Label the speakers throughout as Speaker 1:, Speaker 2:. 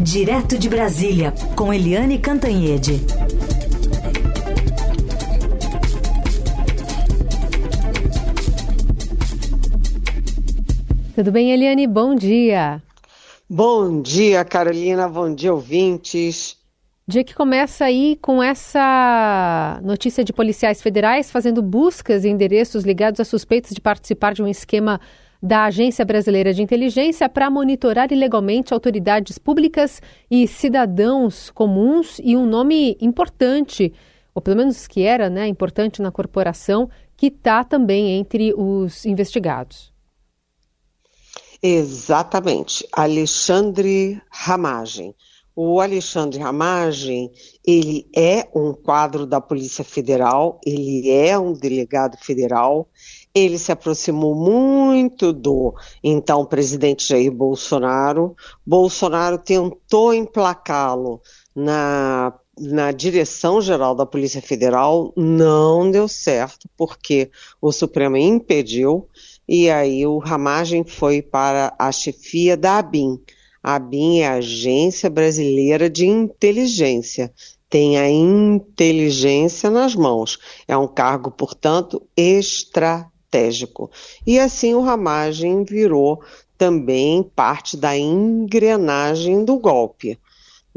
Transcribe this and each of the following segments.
Speaker 1: Direto de Brasília, com Eliane Cantanhede.
Speaker 2: Tudo bem, Eliane? Bom dia.
Speaker 3: Bom dia, Carolina. Bom dia, ouvintes.
Speaker 2: Dia que começa aí com essa notícia de policiais federais fazendo buscas em endereços ligados a suspeitos de participar de um esquema da Agência Brasileira de Inteligência para monitorar ilegalmente autoridades públicas e cidadãos comuns e um nome importante, ou pelo menos que era né, importante na corporação, que está também entre os investigados.
Speaker 3: Exatamente, Alexandre Ramagem. O Alexandre Ramagem, ele é um quadro da Polícia Federal, ele é um delegado federal, ele se aproximou muito do então presidente Jair Bolsonaro. Bolsonaro tentou emplacá-lo na na direção geral da Polícia Federal não deu certo, porque o Supremo impediu, e aí o Ramagem foi para a chefia da ABIN. A ABIN é a Agência Brasileira de Inteligência. Tem a inteligência nas mãos. É um cargo, portanto, estratégico. E assim o Ramagem virou também parte da engrenagem do golpe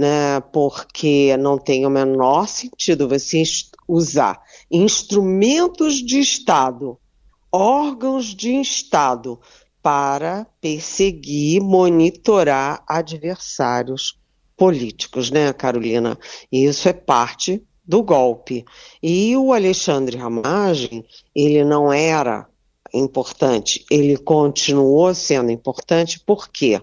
Speaker 3: né? Porque não tem o menor sentido você usar instrumentos de Estado, órgãos de Estado, para perseguir, monitorar adversários políticos, né, Carolina? Isso é parte do golpe. E o Alexandre Ramagem, ele não era importante, ele continuou sendo importante, por quê?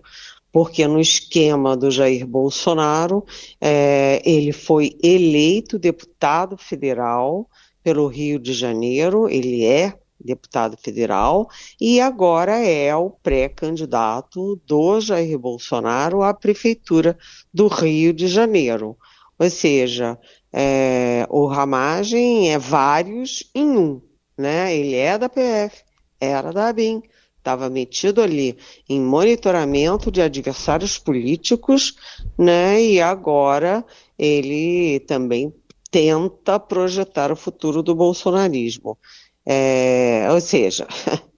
Speaker 3: porque no esquema do Jair Bolsonaro, é, ele foi eleito deputado federal pelo Rio de Janeiro, ele é deputado federal e agora é o pré-candidato do Jair Bolsonaro à prefeitura do Rio de Janeiro. Ou seja, é, o Ramagem é vários em um, né? Ele é da PF, era da ABIN, estava metido ali em monitoramento de adversários políticos, né? E agora ele também tenta projetar o futuro do bolsonarismo. É, ou seja,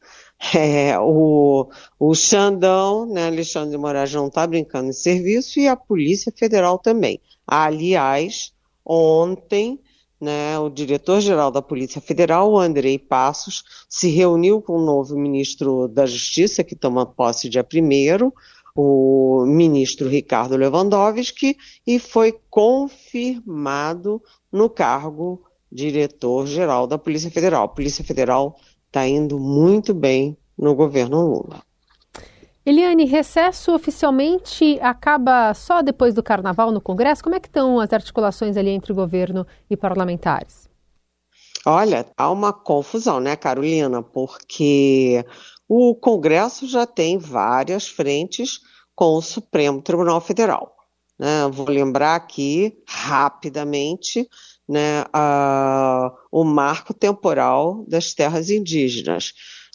Speaker 3: é, o, o Xandão, né, Alexandre de Moraes não está brincando em serviço e a Polícia Federal também. Aliás, ontem né, o diretor-geral da Polícia Federal, Andrei Passos, se reuniu com o novo ministro da Justiça, que toma posse dia 1 o ministro Ricardo Lewandowski, e foi confirmado no cargo diretor-geral da Polícia Federal. A Polícia Federal está indo muito bem no governo Lula.
Speaker 2: Eliane, recesso oficialmente acaba só depois do carnaval no Congresso? Como é que estão as articulações ali entre governo e parlamentares?
Speaker 3: Olha, há uma confusão, né, Carolina? Porque o Congresso já tem várias frentes com o Supremo Tribunal Federal. Né? Vou lembrar aqui rapidamente né, a, o marco temporal das terras indígenas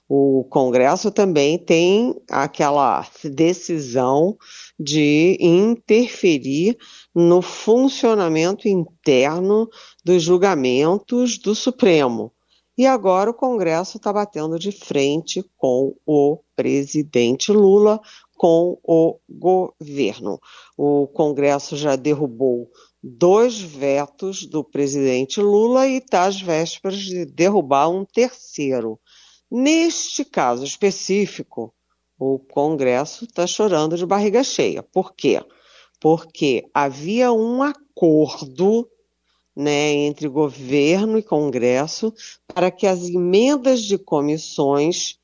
Speaker 3: o Congresso também tem aquela decisão de interferir no funcionamento interno dos julgamentos do Supremo. E agora o Congresso está batendo de frente com o presidente Lula, com o governo. O Congresso já derrubou dois vetos do presidente Lula e está às vésperas de derrubar um terceiro. Neste caso específico, o Congresso está chorando de barriga cheia. Por quê? Porque havia um acordo né, entre governo e Congresso para que as emendas de comissões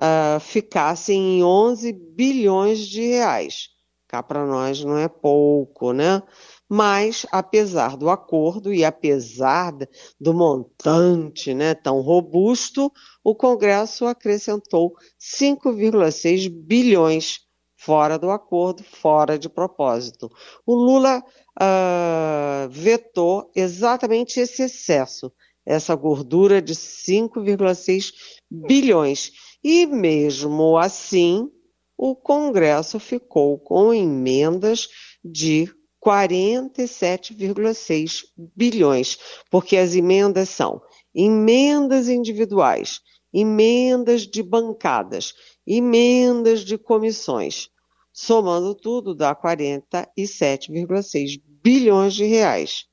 Speaker 3: uh, ficassem em 11 bilhões de reais. Cá para nós não é pouco, né? Mas, apesar do acordo e apesar do montante né, tão robusto, o Congresso acrescentou 5,6 bilhões fora do acordo, fora de propósito. O Lula uh, vetou exatamente esse excesso, essa gordura de 5,6 bilhões. E mesmo assim, o Congresso ficou com emendas de 47,6 bilhões, porque as emendas são emendas individuais, emendas de bancadas, emendas de comissões. Somando tudo, dá 47,6 bilhões de reais.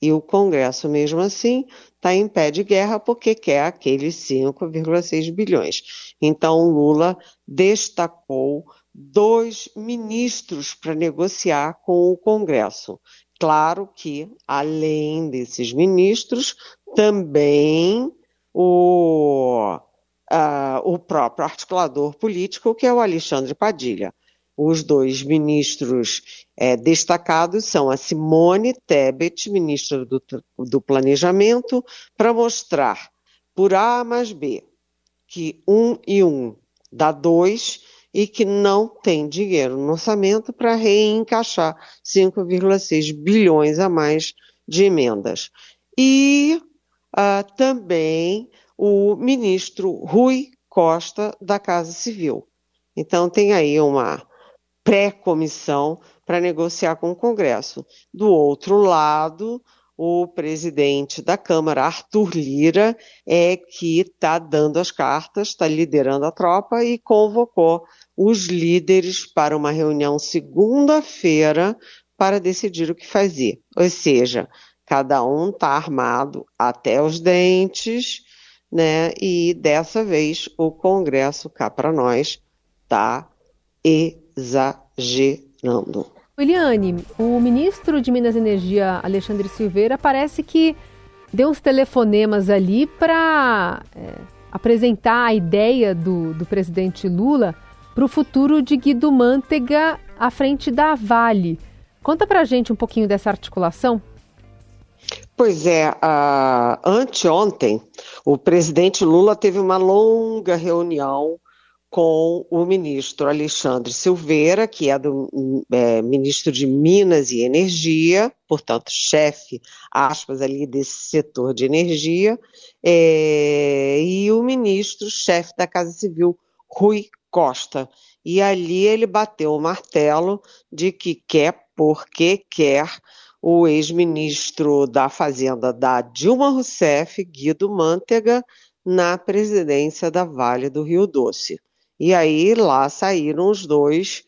Speaker 3: E o Congresso, mesmo assim, está em pé de guerra porque quer aqueles 5,6 bilhões. Então, Lula destacou dois ministros para negociar com o Congresso. Claro que, além desses ministros, também o, uh, o próprio articulador político, que é o Alexandre Padilha. Os dois ministros é, destacados são a Simone Tebet, ministra do, do Planejamento, para mostrar por A mais B que um e um dá dois e que não tem dinheiro no orçamento para reencaixar 5,6 bilhões a mais de emendas. E uh, também o ministro Rui Costa da Casa Civil. Então tem aí uma pré-comissão para negociar com o Congresso. Do outro lado, o presidente da Câmara, Arthur Lira, é que está dando as cartas, está liderando a tropa e convocou os líderes para uma reunião segunda-feira para decidir o que fazer. Ou seja, cada um está armado até os dentes, né? E dessa vez o Congresso cá para nós está exagerando.
Speaker 2: Eliane, o ministro de Minas e Energia, Alexandre Silveira, parece que deu uns telefonemas ali para é, apresentar a ideia do, do presidente Lula para o futuro de Guido Mantega à frente da Vale. Conta para a gente um pouquinho dessa articulação.
Speaker 3: Pois é, uh, anteontem o presidente Lula teve uma longa reunião com o ministro Alexandre Silveira, que é do é, ministro de Minas e Energia, portanto, chefe, aspas, ali desse setor de energia, é, e o ministro, chefe da Casa Civil, Rui Costa. E ali ele bateu o martelo de que quer porque quer o ex-ministro da Fazenda da Dilma Rousseff, Guido Mantega, na presidência da Vale do Rio Doce. E aí lá saíram os dois,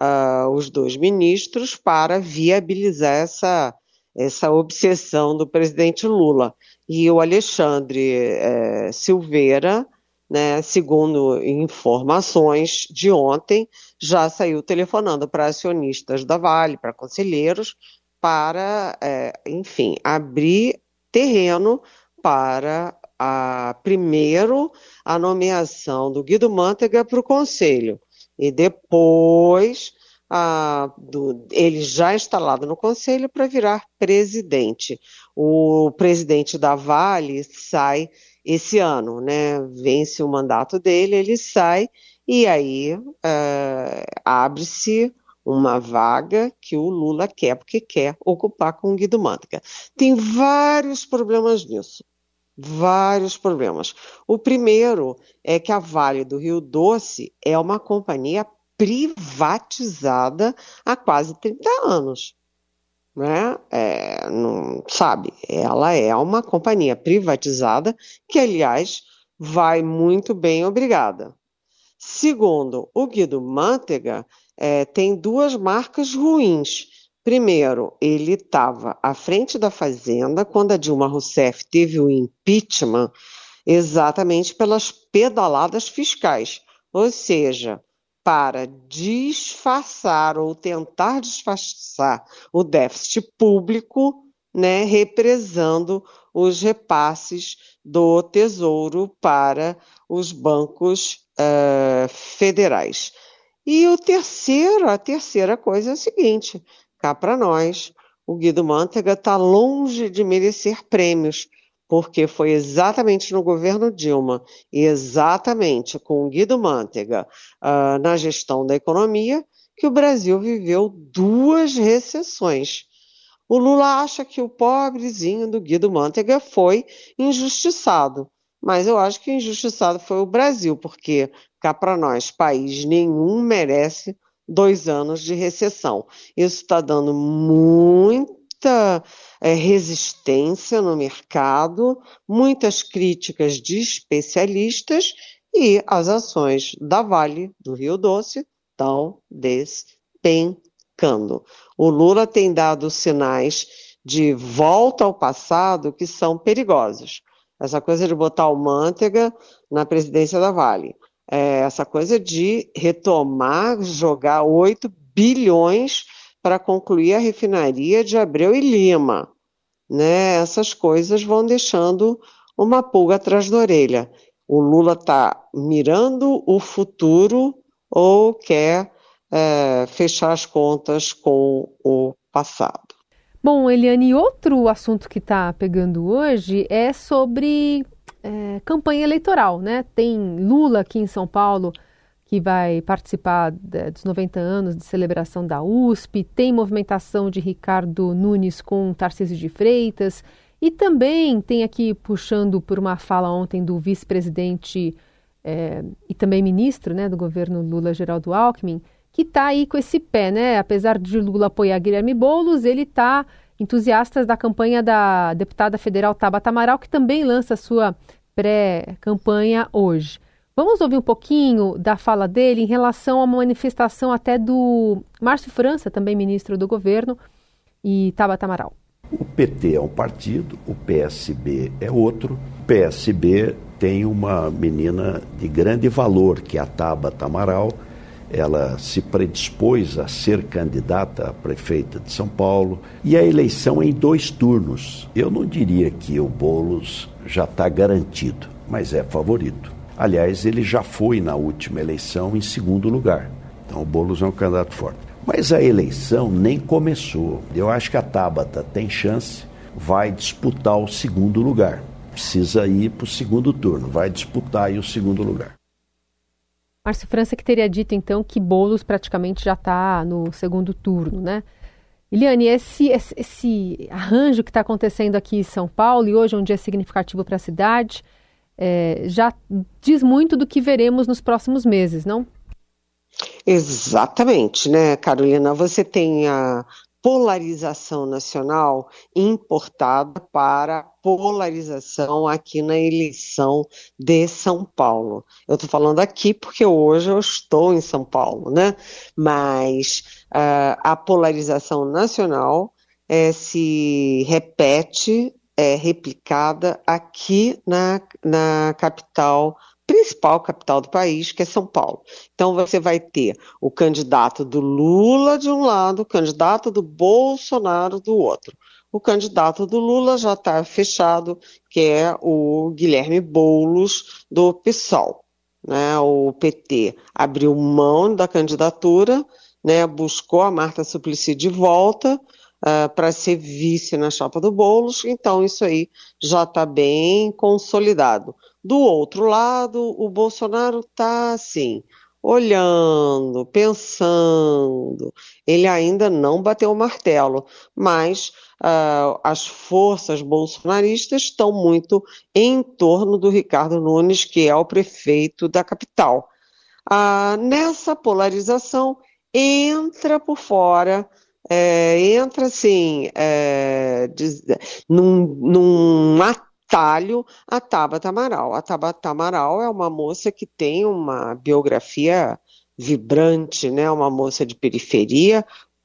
Speaker 3: uh, os dois ministros para viabilizar essa, essa obsessão do presidente Lula. E o Alexandre eh, Silveira, né, segundo informações de ontem, já saiu telefonando para acionistas da Vale, para conselheiros, para, eh, enfim, abrir terreno para a, primeiro a nomeação do Guido Mantega para o conselho e depois a, do, ele já instalado no conselho para virar presidente. O presidente da Vale sai esse ano, né? Vence o mandato dele, ele sai e aí é, abre-se uma vaga que o Lula quer, porque quer ocupar com o Guido Mantega. Tem vários problemas nisso vários problemas. O primeiro é que a Vale do Rio Doce é uma companhia privatizada há quase 30 anos. Né? É, não, sabe, ela é uma companhia privatizada que, aliás, vai muito bem, obrigada. Segundo, o Guido Mantega é, tem duas marcas ruins Primeiro, ele estava à frente da Fazenda quando a Dilma Rousseff teve o impeachment exatamente pelas pedaladas fiscais, ou seja, para disfarçar ou tentar disfarçar o déficit público, né, represando os repasses do Tesouro para os bancos uh, federais. E o terceiro, a terceira coisa é a seguinte: cá para nós, o Guido Mantega está longe de merecer prêmios, porque foi exatamente no governo Dilma e exatamente com Guido Mantega uh, na gestão da economia que o Brasil viveu duas recessões. O Lula acha que o pobrezinho do Guido Mantega foi injustiçado, mas eu acho que injustiçado foi o Brasil, porque cá para nós, país nenhum merece dois anos de recessão. Isso está dando muita é, resistência no mercado, muitas críticas de especialistas e as ações da Vale do Rio Doce estão despencando. O Lula tem dado sinais de volta ao passado que são perigosos. Essa coisa de botar o Manteiga na presidência da Vale. É essa coisa de retomar, jogar 8 bilhões para concluir a refinaria de Abreu e Lima. Né? Essas coisas vão deixando uma pulga atrás da orelha. O Lula está mirando o futuro ou quer é, fechar as contas com o passado.
Speaker 2: Bom, Eliane, outro assunto que está pegando hoje é sobre é, campanha eleitoral, né? Tem Lula aqui em São Paulo que vai participar dos 90 anos de celebração da USP, tem movimentação de Ricardo Nunes com Tarcísio de Freitas e também tem aqui puxando por uma fala ontem do vice-presidente é, e também ministro né, do governo Lula, Geraldo Alckmin, que está aí com esse pé, né? Apesar de Lula apoiar Guilherme Boulos, ele está entusiastas da campanha da deputada federal Tabata Amaral, que também lança sua pré-campanha hoje. Vamos ouvir um pouquinho da fala dele em relação uma manifestação até do Márcio França, também ministro do governo, e Tabata Amaral.
Speaker 4: O PT é um partido, o PSB é outro. O PSB tem uma menina de grande valor, que é a Tabata Amaral. Ela se predispôs a ser candidata a prefeita de São Paulo e a eleição em dois turnos. Eu não diria que o Boulos já está garantido, mas é favorito. Aliás, ele já foi na última eleição em segundo lugar. Então o Boulos é um candidato forte. Mas a eleição nem começou. Eu acho que a Tabata tem chance, vai disputar o segundo lugar. Precisa ir para o segundo turno, vai disputar aí o segundo lugar.
Speaker 2: Márcio França que teria dito então que Boulos praticamente já está no segundo turno, né? Eliane, esse, esse, arranjo que está acontecendo aqui em São Paulo e hoje é um dia significativo para a cidade, é, já diz muito do que veremos nos próximos meses, não?
Speaker 3: Exatamente, né, Carolina? Você tem a polarização nacional importada para polarização aqui na eleição de São Paulo. Eu estou falando aqui porque hoje eu estou em São Paulo, né? Mas uh, a polarização nacional é, se repete, é replicada aqui na, na capital principal capital do país, que é São Paulo. Então você vai ter o candidato do Lula de um lado, o candidato do Bolsonaro do outro. O candidato do Lula já está fechado, que é o Guilherme Boulos do PSOL. Né? O PT abriu mão da candidatura, né? buscou a Marta Suplicy de volta, Uh, para ser vice na chapa do Boulos, então isso aí já está bem consolidado. Do outro lado, o Bolsonaro está assim, olhando, pensando. Ele ainda não bateu o martelo, mas uh, as forças bolsonaristas estão muito em torno do Ricardo Nunes, que é o prefeito da capital. Uh, nessa polarização, entra por fora é, entra assim, é, num, num talho a Tabata Amaral. A Tabata Amaral é uma moça que tem uma biografia vibrante, né? Uma moça de periferia,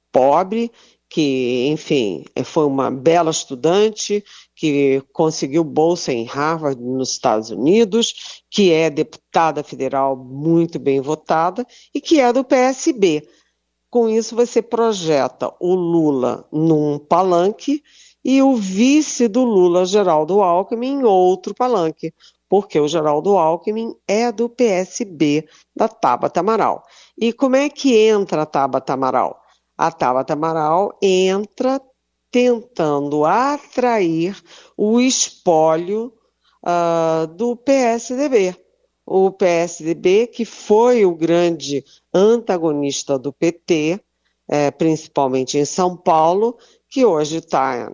Speaker 3: pobre, que, enfim, foi uma bela estudante, que conseguiu bolsa em Harvard nos Estados Unidos, que é deputada federal muito bem votada e que é do PSB. Com isso, você projeta o Lula num palanque e o vice do Lula, Geraldo Alckmin, em outro palanque, porque o Geraldo Alckmin é do PSB da Tabata Amaral. E como é que entra a Tabata Amaral? A Tabata Amaral entra tentando atrair o espólio uh, do PSDB. O PSDB, que foi o grande antagonista do PT, é, principalmente em São Paulo, que hoje está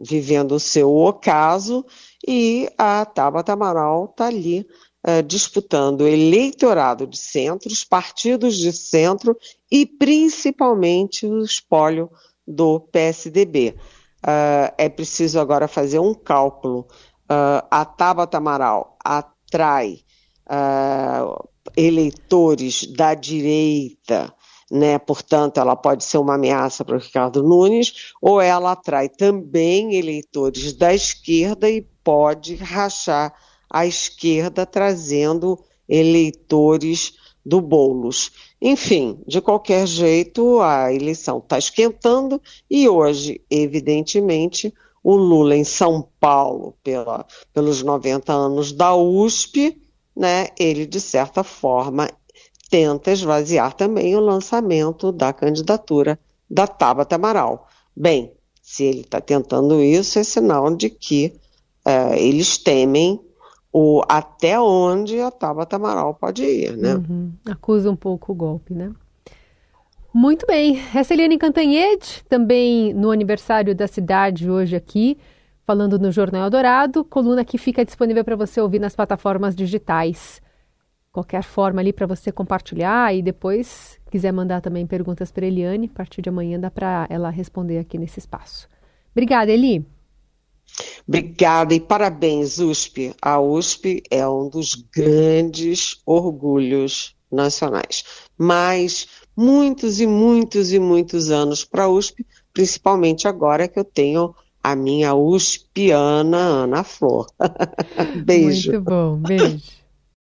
Speaker 3: vivendo o seu ocaso e a Tabata Amaral está ali uh, disputando eleitorado de centro, os partidos de centro e principalmente o espólio do PSDB. Uh, é preciso agora fazer um cálculo. Uh, a Tabata Amaral atrai uh, eleitores da direita, né? portanto, ela pode ser uma ameaça para o Ricardo Nunes, ou ela atrai também eleitores da esquerda e pode rachar a esquerda, trazendo eleitores do Boulos. Enfim, de qualquer jeito, a eleição está esquentando e hoje, evidentemente, o Lula em São Paulo, pela, pelos 90 anos da USP, né, ele, de certa forma, tenta esvaziar também o lançamento da candidatura da Tabata Amaral. Bem, se ele está tentando isso, é sinal de que uh, eles temem o até onde a Tabata Amaral pode ir, né?
Speaker 2: Uhum. Acusa um pouco o golpe, né? Muito bem. Essa é Eliane Cantanhede, também no aniversário da cidade hoje aqui, falando no Jornal Dourado, coluna que fica disponível para você ouvir nas plataformas digitais. Qualquer forma ali para você compartilhar e depois quiser mandar também perguntas para Eliane, a partir de amanhã dá para ela responder aqui nesse espaço. Obrigada, Eli.
Speaker 3: Obrigada e parabéns, USP. A USP é um dos grandes orgulhos nacionais. Mas muitos e muitos e muitos anos para a USP, principalmente agora que eu tenho a minha USPiana Ana Flor. beijo.
Speaker 2: Muito bom, beijo.